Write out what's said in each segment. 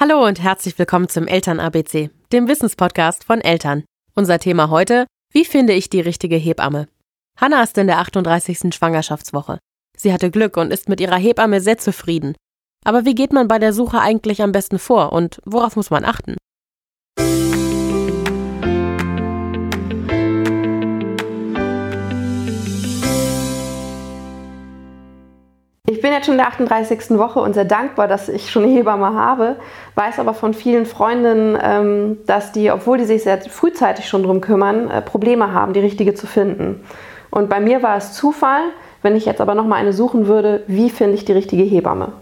Hallo und herzlich willkommen zum Eltern ABC, dem Wissenspodcast von Eltern. Unser Thema heute: Wie finde ich die richtige Hebamme? Hanna ist in der 38. Schwangerschaftswoche. Sie hatte Glück und ist mit ihrer Hebamme sehr zufrieden. Aber wie geht man bei der Suche eigentlich am besten vor und worauf muss man achten? Ich bin jetzt schon in der 38. Woche und sehr dankbar, dass ich schon eine Hebamme habe, weiß aber von vielen Freundinnen, ähm, dass die, obwohl die sich sehr frühzeitig schon darum kümmern, äh, Probleme haben, die richtige zu finden. Und bei mir war es Zufall, wenn ich jetzt aber nochmal eine suchen würde, wie finde ich die richtige Hebamme?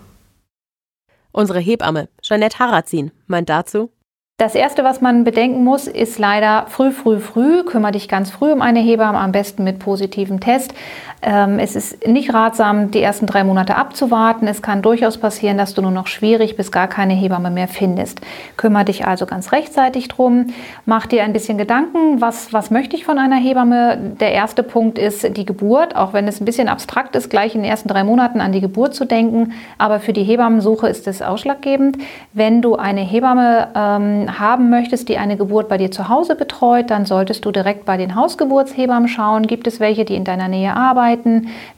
Unsere Hebamme, Jeanette Harazin, meint dazu, das erste, was man bedenken muss, ist leider früh, früh, früh. Kümmere dich ganz früh um eine Hebamme, am besten mit positivem Test. Ähm, es ist nicht ratsam, die ersten drei Monate abzuwarten. Es kann durchaus passieren, dass du nur noch schwierig bis gar keine Hebamme mehr findest. Kümmere dich also ganz rechtzeitig drum. Mach dir ein bisschen Gedanken, was, was möchte ich von einer Hebamme? Der erste Punkt ist die Geburt, auch wenn es ein bisschen abstrakt ist, gleich in den ersten drei Monaten an die Geburt zu denken. Aber für die Hebammensuche ist es ausschlaggebend. Wenn du eine Hebamme ähm, haben möchtest, die eine Geburt bei dir zu Hause betreut, dann solltest du direkt bei den Hausgeburtshebammen schauen. Gibt es welche, die in deiner Nähe arbeiten?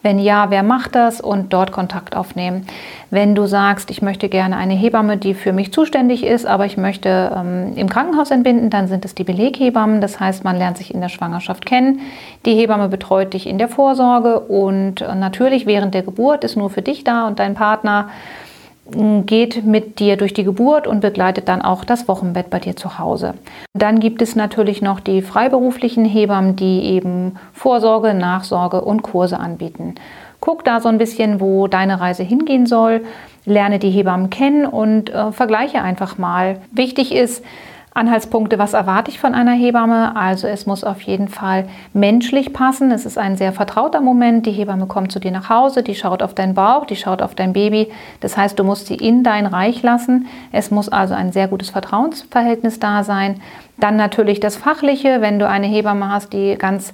Wenn ja, wer macht das? Und dort Kontakt aufnehmen. Wenn du sagst, ich möchte gerne eine Hebamme, die für mich zuständig ist, aber ich möchte ähm, im Krankenhaus entbinden, dann sind es die Beleghebammen. Das heißt, man lernt sich in der Schwangerschaft kennen. Die Hebamme betreut dich in der Vorsorge und äh, natürlich während der Geburt ist nur für dich da und dein Partner geht mit dir durch die Geburt und begleitet dann auch das Wochenbett bei dir zu Hause. Dann gibt es natürlich noch die freiberuflichen Hebammen, die eben Vorsorge, Nachsorge und Kurse anbieten. Guck da so ein bisschen, wo deine Reise hingehen soll, lerne die Hebammen kennen und äh, vergleiche einfach mal. Wichtig ist, Anhaltspunkte, was erwarte ich von einer Hebamme? Also es muss auf jeden Fall menschlich passen. Es ist ein sehr vertrauter Moment. Die Hebamme kommt zu dir nach Hause, die schaut auf deinen Bauch, die schaut auf dein Baby. Das heißt, du musst sie in dein Reich lassen. Es muss also ein sehr gutes Vertrauensverhältnis da sein. Dann natürlich das Fachliche, wenn du eine Hebamme hast, die ganz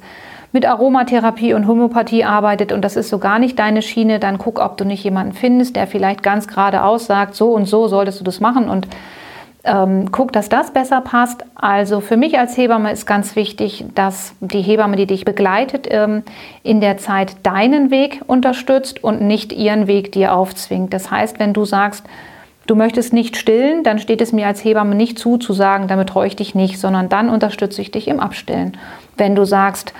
mit Aromatherapie und Homöopathie arbeitet und das ist so gar nicht deine Schiene, dann guck, ob du nicht jemanden findest, der vielleicht ganz gerade aussagt, so und so solltest du das machen und ähm, guck, dass das besser passt. Also für mich als Hebamme ist ganz wichtig, dass die Hebamme, die dich begleitet, ähm, in der Zeit deinen Weg unterstützt und nicht ihren Weg dir aufzwingt. Das heißt, wenn du sagst, du möchtest nicht stillen, dann steht es mir als Hebamme nicht zu, zu sagen, damit treue ich dich nicht, sondern dann unterstütze ich dich im Abstillen. Wenn du sagst,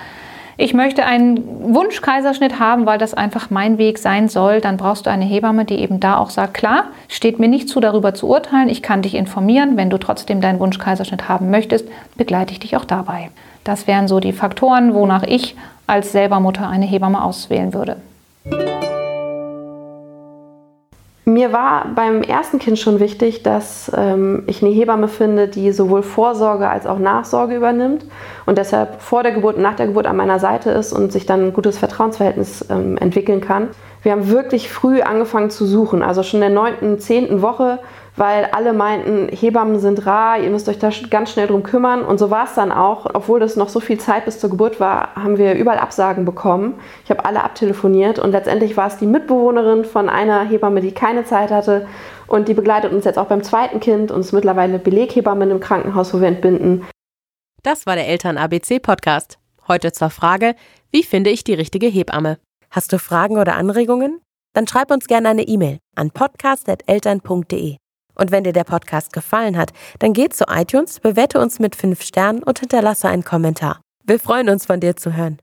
ich möchte einen Wunschkaiserschnitt haben, weil das einfach mein Weg sein soll, dann brauchst du eine Hebamme, die eben da auch sagt, klar, steht mir nicht zu, darüber zu urteilen, ich kann dich informieren, wenn du trotzdem deinen Wunschkaiserschnitt haben möchtest, begleite ich dich auch dabei. Das wären so die Faktoren, wonach ich als selber Mutter eine Hebamme auswählen würde. Mir war beim ersten Kind schon wichtig, dass ähm, ich eine Hebamme finde, die sowohl Vorsorge als auch Nachsorge übernimmt und deshalb vor der Geburt und nach der Geburt an meiner Seite ist und sich dann ein gutes Vertrauensverhältnis ähm, entwickeln kann. Wir haben wirklich früh angefangen zu suchen, also schon in der neunten, zehnten Woche weil alle meinten, Hebammen sind rar, ihr müsst euch da ganz schnell drum kümmern. Und so war es dann auch. Obwohl das noch so viel Zeit bis zur Geburt war, haben wir überall Absagen bekommen. Ich habe alle abtelefoniert und letztendlich war es die Mitbewohnerin von einer Hebamme, die keine Zeit hatte. Und die begleitet uns jetzt auch beim zweiten Kind und ist mittlerweile Beleghebamme im Krankenhaus, wo wir entbinden. Das war der Eltern-ABC-Podcast. Heute zur Frage, wie finde ich die richtige Hebamme? Hast du Fragen oder Anregungen? Dann schreib uns gerne eine E-Mail an podcast.eltern.de. Und wenn dir der Podcast gefallen hat, dann geh zu iTunes, bewerte uns mit 5 Sternen und hinterlasse einen Kommentar. Wir freuen uns, von dir zu hören.